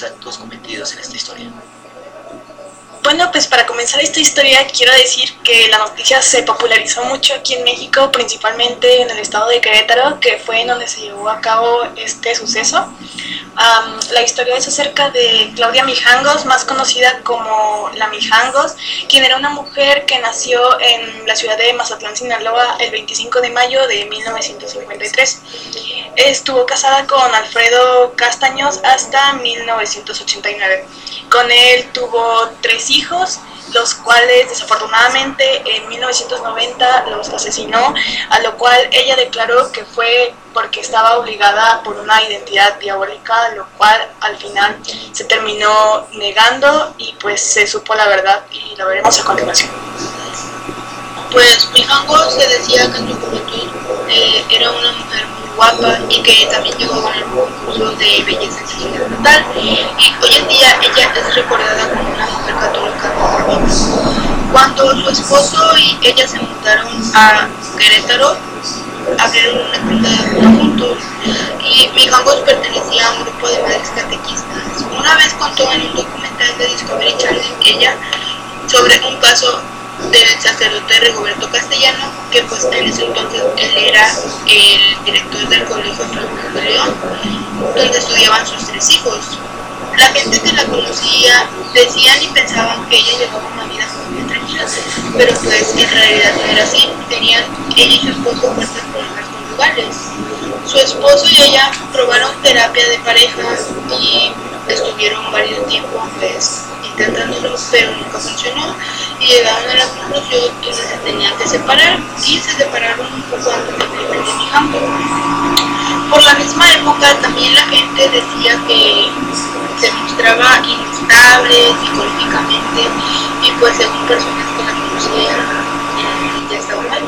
dichos actos cometidos en esta historia. Bueno, pues para comenzar esta historia quiero decir que la noticia se popularizó mucho aquí en México, principalmente en el estado de Querétaro, que fue en donde se llevó a cabo este suceso. La historia es acerca de Claudia Mijangos, más conocida como la Mijangos, quien era una mujer que nació en la ciudad de Mazatlán, Sinaloa, el 25 de mayo de 1953. Estuvo casada con Alfredo Castaños hasta 1989. Con él tuvo tres hijos, los cuales desafortunadamente en 1990 los asesinó, a lo cual ella declaró que fue porque estaba obligada por una identidad diabólica, lo cual al final se terminó negando y pues se supo la verdad y lo veremos a continuación. Pues Mijango se decía que en su juventud eh, era una mujer muy guapa y que también llegó a ganar un concurso de belleza natal y hoy en día ella es recordada su esposo y ella se mudaron a Querétaro abrieron una tienda juntos y Mijangos pertenecía a un grupo de madres catequistas una vez contó en un documental de Discovery Channel ella sobre un caso del sacerdote Rigoberto Castellano, que pues en ese entonces él era el director del Colegio de León, donde estudiaban sus tres hijos. La gente que la conocía decían y pensaban que ella llevaba tranquila, pero pues en realidad no era así. Tenían ella y su esposo fuertes problemas conyugales. Su esposo y ella probaron terapia de pareja y estuvieron varios tiempos pues intentándolo, pero nunca funcionó y llegaron a la conclusión que se tenían que separar y se separaron un poco antes del primer de mi Por la misma época también la gente decía que se mostraba inestable psicológicamente y pues según personas que la conocían ya estaba mal.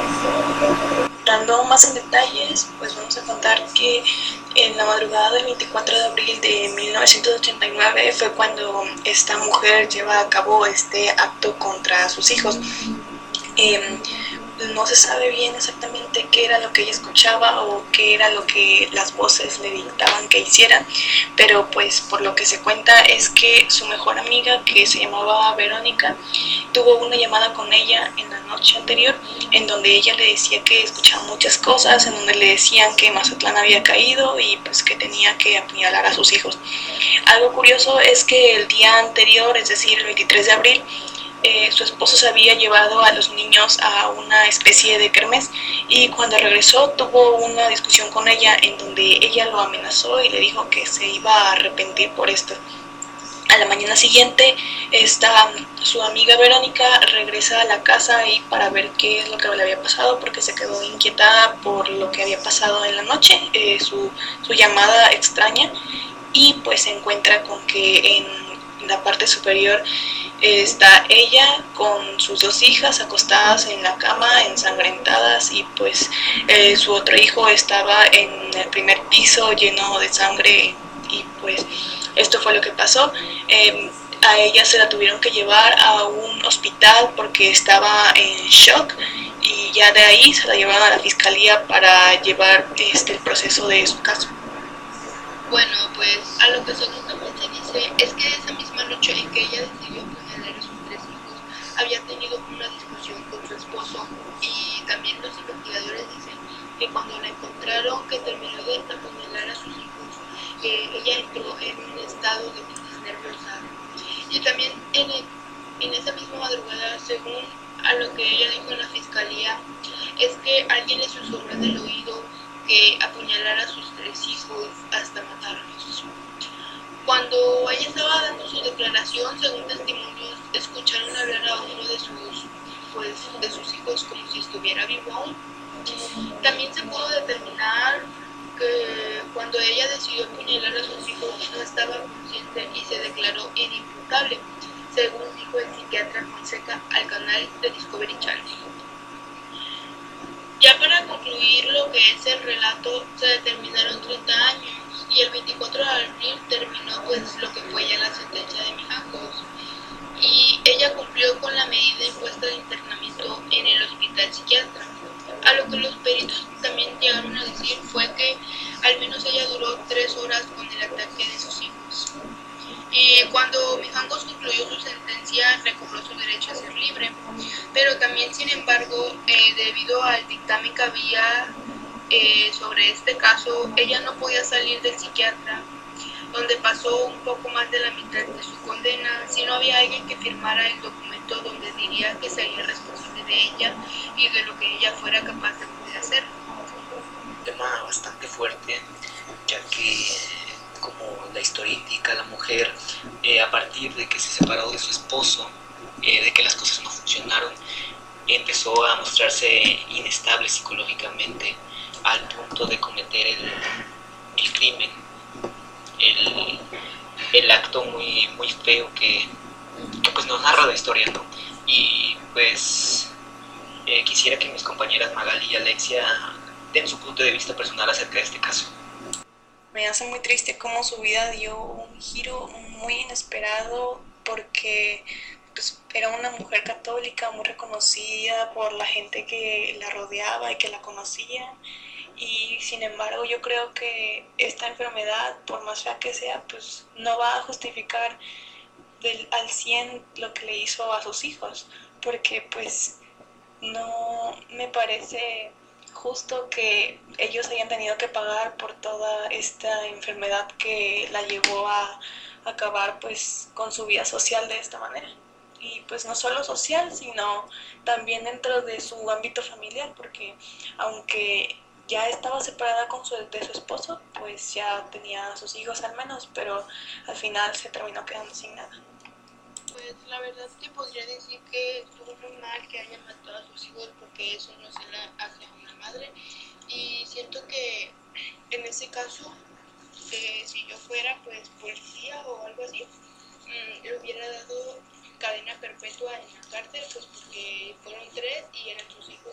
Dando más en detalles, pues vamos a contar que en la madrugada del 24 de abril de 1989 fue cuando esta mujer lleva a cabo este acto contra sus hijos. Em, no se sabe bien exactamente qué era lo que ella escuchaba o qué era lo que las voces le dictaban que hiciera, pero pues por lo que se cuenta es que su mejor amiga, que se llamaba Verónica, tuvo una llamada con ella en la noche anterior en donde ella le decía que escuchaba muchas cosas, en donde le decían que Mazatlán había caído y pues que tenía que apuñalar a sus hijos. Algo curioso es que el día anterior, es decir, el 23 de abril, eh, su esposo se había llevado a los niños a una especie de kermés y cuando regresó tuvo una discusión con ella en donde ella lo amenazó y le dijo que se iba a arrepentir por esto. A la mañana siguiente, esta, su amiga Verónica regresa a la casa y para ver qué es lo que le había pasado porque se quedó inquietada por lo que había pasado en la noche, eh, su, su llamada extraña y pues se encuentra con que en la parte superior está ella con sus dos hijas acostadas en la cama, ensangrentadas, y pues eh, su otro hijo estaba en el primer piso lleno de sangre y pues esto fue lo que pasó. Em, a ella se la tuvieron que llevar a un hospital porque estaba en shock y ya de ahí se la llevaron a la fiscalía para llevar este, el proceso de su caso. Bueno, pues a lo que es que esa misma noche en que ella decidió había tenido una discusión con su esposo y también los investigadores dicen que cuando la encontraron que terminó de apuñalar a sus hijos, ella entró en un estado de crisis nerviosa. Y también en, en esa misma madrugada, según a lo que ella dijo en la fiscalía, es que alguien le susurró en el oído que apuñalara a sus tres hijos hasta matarlos. Cuando ella estaba dando su declaración, según testimonios, escucharon hablar a uno de sus, pues, de sus hijos como si estuviera vivo aún. También se pudo determinar que cuando ella decidió apuñalar a sus hijos no estaba consciente y se declaró inimputable, según dijo el psiquiatra Fonseca al canal de Discovery Channel. Ya para concluir lo que es el relato, se determinaron 30 años y el 24 de abril terminó pues lo que fue ya la sentencia de Mijangos. Y ella cumplió con la medida impuesta de internamiento en el hospital psiquiatra. A lo que los peritos también llegaron a decir fue que al menos ella duró tres horas con el ataque de sus hijos. Eh, cuando Mijangos concluyó su sentencia, recobró su derecho a ser libre, pero también, sin embargo, eh, debido al dictamen que había eh, sobre este caso, ella no podía salir del psiquiatra, donde pasó un poco más de la mitad de su condena, si no había alguien que firmara el documento donde diría que sería responsable de ella y de lo que ella fuera capaz de poder hacer. Un tema bastante fuerte, ya que como la historia indica, la mujer, eh, a partir de que se separó de su esposo, eh, de que las cosas no funcionaron, empezó a mostrarse inestable psicológicamente al punto de cometer el, crimen, el, acto muy, muy feo que, pues nos narra la historia, ¿no? Y pues eh, quisiera que mis compañeras Magali y Alexia den su punto de vista personal acerca de este caso. Me hace muy triste cómo su vida dio un giro muy inesperado porque pues, era una mujer católica muy reconocida por la gente que la rodeaba y que la conocía y sin embargo yo creo que esta enfermedad por más fea que sea pues no va a justificar al 100 lo que le hizo a sus hijos porque pues no me parece justo que ellos hayan tenido que pagar por toda esta enfermedad que la llevó a acabar pues con su vida social de esta manera. Y pues no solo social, sino también dentro de su ámbito familiar, porque aunque ya estaba separada con su, de su esposo, pues ya tenía a sus hijos al menos, pero al final se terminó quedando sin nada. Pues la verdad te podría decir que estuvo muy mal que hayan matado a sus hijos porque eso no se le hace a una madre y siento que en ese caso eh, si yo fuera pues policía o algo así mm, le hubiera dado cadena perpetua en la cárcel pues porque fueron tres y eran sus hijos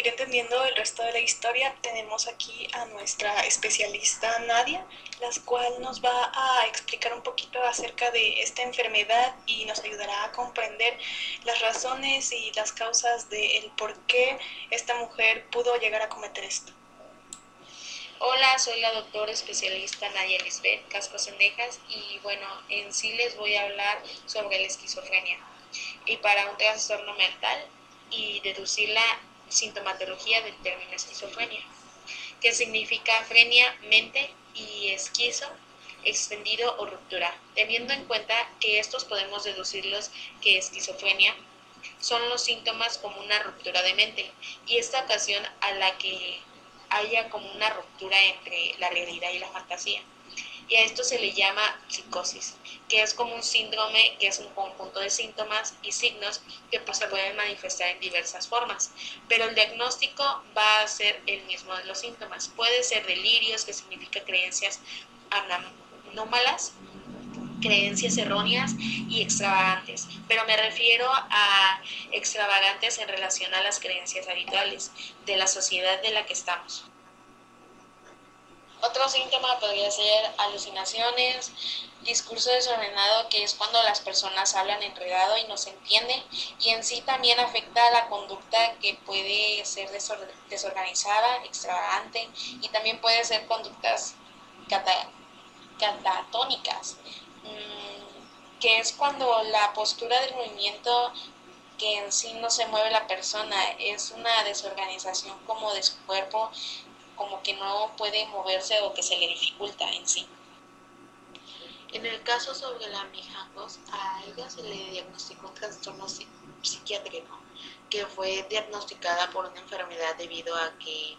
Seguir entendiendo el resto de la historia tenemos aquí a nuestra especialista Nadia, la cual nos va a explicar un poquito acerca de esta enfermedad y nos ayudará a comprender las razones y las causas del por qué esta mujer pudo llegar a cometer esto. Hola, soy la doctora especialista Nadia Lisbeth Casco Sendejas y bueno, en sí les voy a hablar sobre la esquizofrenia. Y para un trastorno mental y deducir la sintomatología del término esquizofrenia, que significa frenia, mente y esquizo, extendido o ruptura, teniendo en cuenta que estos podemos deducirlos que esquizofrenia son los síntomas como una ruptura de mente y esta ocasión a la que haya como una ruptura entre la realidad y la fantasía y a esto se le llama psicosis, que es como un síndrome que es un conjunto de síntomas y signos que pues, se pueden manifestar en diversas formas, pero el diagnóstico va a ser el mismo de los síntomas. Puede ser delirios, que significa creencias anómalas, creencias erróneas y extravagantes, pero me refiero a extravagantes en relación a las creencias habituales de la sociedad de la que estamos. Otro síntoma podría ser alucinaciones, discurso desordenado, que es cuando las personas hablan enredado y no se entienden, y en sí también afecta a la conducta que puede ser desorganizada, extravagante, y también puede ser conductas catatónicas, mm, que es cuando la postura del movimiento que en sí no se mueve la persona, es una desorganización como de su cuerpo como que no puede moverse o que se le dificulta en sí. En el caso sobre la Mijangos, a ella se le diagnosticó un trastorno psiquiátrico que fue diagnosticada por una enfermedad debido a que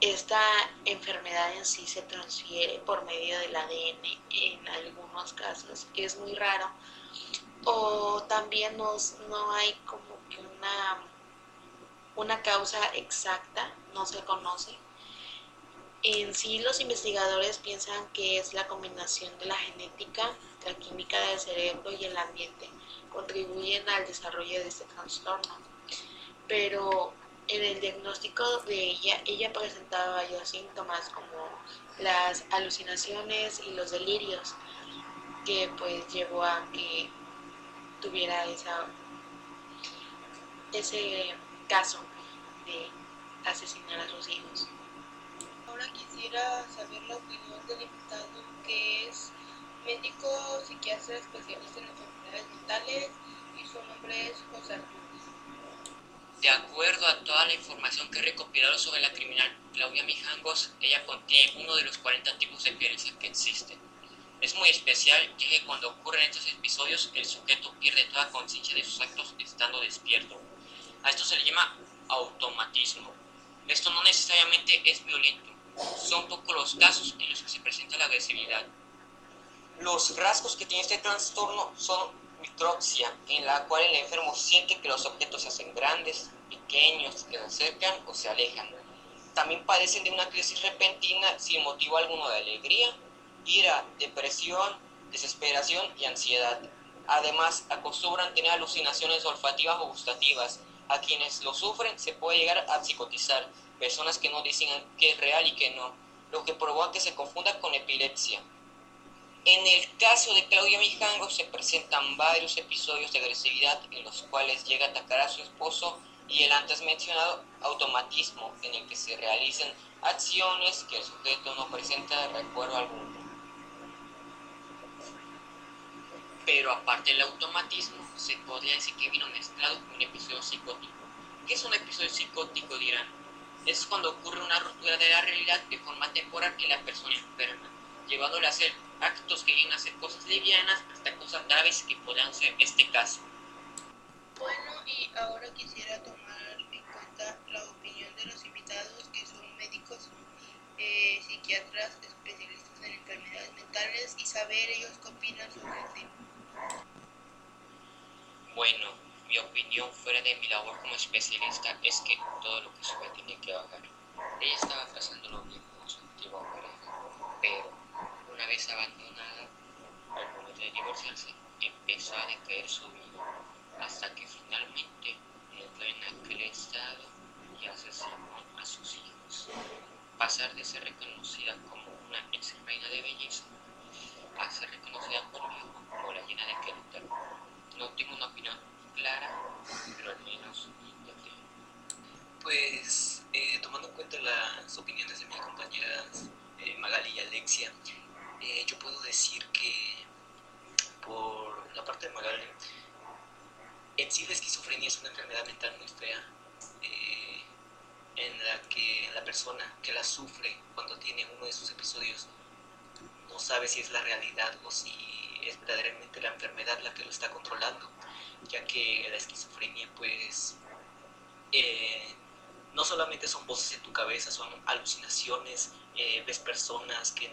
esta enfermedad en sí se transfiere por medio del ADN en algunos casos, es muy raro. O también no, no hay como que una una causa exacta no se conoce. En sí los investigadores piensan que es la combinación de la genética, la química del cerebro y el ambiente contribuyen al desarrollo de este trastorno. Pero en el diagnóstico de ella, ella presentaba ya síntomas como las alucinaciones y los delirios, que pues llevó a que tuviera esa, ese caso de asesinar a sus hijos. Ahora quisiera saber la opinión del invitado que es médico psiquiatra especialista en enfermedades mentales y su nombre es José Arturo. De acuerdo a toda la información que he recopilado sobre la criminal Claudia Mijangos, ella contiene uno de los 40 tipos de violencia que existen. Es muy especial ya que cuando ocurren estos episodios el sujeto pierde toda conciencia de sus actos estando despierto. A esto se le llama automatismo. Esto no necesariamente es violento, son pocos los casos en los que se presenta la agresividad. Los rasgos que tiene este trastorno son mitroxia, en la cual el enfermo siente que los objetos se hacen grandes, pequeños, que se acercan o se alejan. También padecen de una crisis repentina sin motivo alguno de alegría, ira, depresión, desesperación y ansiedad. Además, acostumbran tener alucinaciones olfativas o gustativas. A quienes lo sufren se puede llegar a psicotizar, personas que no dicen que es real y que no, lo que provoca que se confunda con epilepsia. En el caso de Claudia Mijango se presentan varios episodios de agresividad en los cuales llega a atacar a su esposo y el antes mencionado automatismo en el que se realizan acciones que el sujeto no presenta recuerdo alguno. Pero aparte del automatismo, se podría decir que vino mezclado con un episodio psicótico. ¿Qué es un episodio psicótico? Dirán. Es cuando ocurre una ruptura de la realidad de forma temporal que la persona enferma, llevándole a hacer actos que vienen a ser cosas livianas hasta cosas graves que podrían ser este caso. Bueno, y ahora quisiera tomar en cuenta la opinión de los invitados que son médicos, eh, psiquiatras, especialistas en enfermedades mentales y saber ellos qué opinan sobre el tema. Bueno, mi de mi labor como especialista es que todo lo que sube tiene que bajar. Ella estaba pasándolo bien con su antigua pareja, pero una vez abandonada, al momento de divorciarse, empezó a decaer su vida, hasta que finalmente entró en aquel estado y asesinó a sus hijos. Pasar de ser reconocida como una ex reina de belleza a ser reconocida por mi hijo como la llena de Querétaro. No tengo una opinión clara, pero al menos intenté. Pues eh, tomando en cuenta las opiniones de mis compañeras eh, Magali y Alexia, eh, yo puedo decir que por la parte de Magali, en sí la esquizofrenia es una enfermedad mental muy fea, eh, en la que la persona que la sufre cuando tiene uno de sus episodios no sabe si es la realidad o si es verdaderamente la enfermedad la que lo está controlando, ya que la esquizofrenia pues eh, no solamente son voces en tu cabeza, son alucinaciones, eh, ves personas que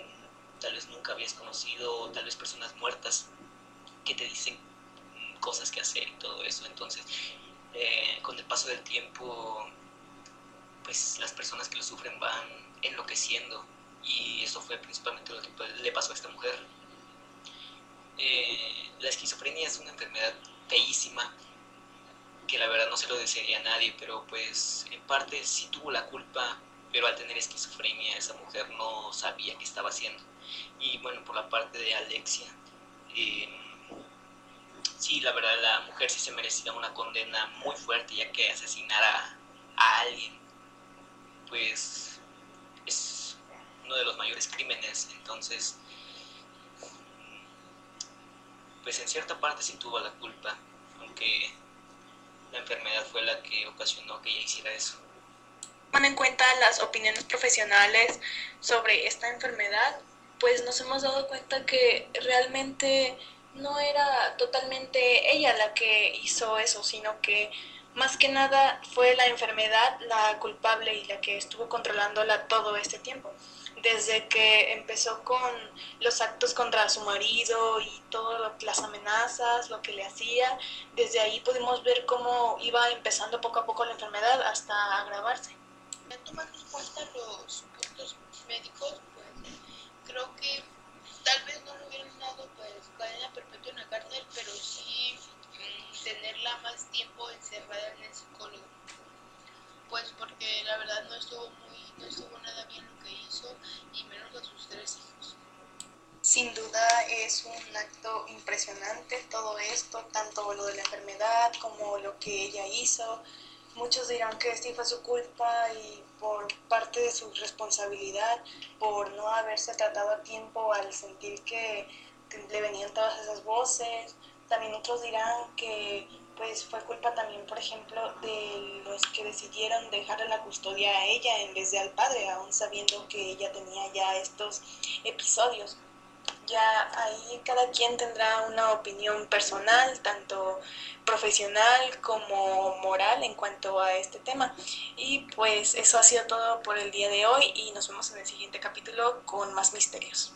tal vez nunca habías conocido, tal vez personas muertas que te dicen cosas que hacer y todo eso. Entonces, eh, con el paso del tiempo, pues las personas que lo sufren van enloqueciendo y eso fue principalmente lo que le pasó a esta mujer. La esquizofrenia es una enfermedad feísima que la verdad no se lo desearía a nadie, pero pues en parte sí tuvo la culpa, pero al tener esquizofrenia esa mujer no sabía qué estaba haciendo. Y bueno, por la parte de Alexia, eh, sí, la verdad la mujer sí se merecía una condena muy fuerte, ya que asesinar a, a alguien, pues es uno de los mayores crímenes, entonces pues en cierta parte sí tuvo la culpa, aunque la enfermedad fue la que ocasionó que ella hiciera eso. Tomando en cuenta las opiniones profesionales sobre esta enfermedad, pues nos hemos dado cuenta que realmente no era totalmente ella la que hizo eso, sino que más que nada fue la enfermedad la culpable y la que estuvo controlándola todo este tiempo desde que empezó con los actos contra su marido y todas las amenazas, lo que le hacía, desde ahí pudimos ver cómo iba empezando poco a poco la enfermedad hasta agravarse. Ya tomando en cuenta los puntos médicos, pues creo que tal vez no le hubieran dado pues cadena perpetua en la cárcel, pero sí mm, tenerla más tiempo encerrada en el psicólogo. Pues es un acto impresionante todo esto, tanto lo de la enfermedad como lo que ella hizo. Muchos dirán que sí fue su culpa y por parte de su responsabilidad, por no haberse tratado a tiempo al sentir que le venían todas esas voces. También otros dirán que pues fue culpa también, por ejemplo, de los que decidieron dejarle la custodia a ella en vez de al padre, aún sabiendo que ella tenía ya estos episodios. Ya ahí cada quien tendrá una opinión personal, tanto profesional como moral en cuanto a este tema. Y pues eso ha sido todo por el día de hoy y nos vemos en el siguiente capítulo con más misterios.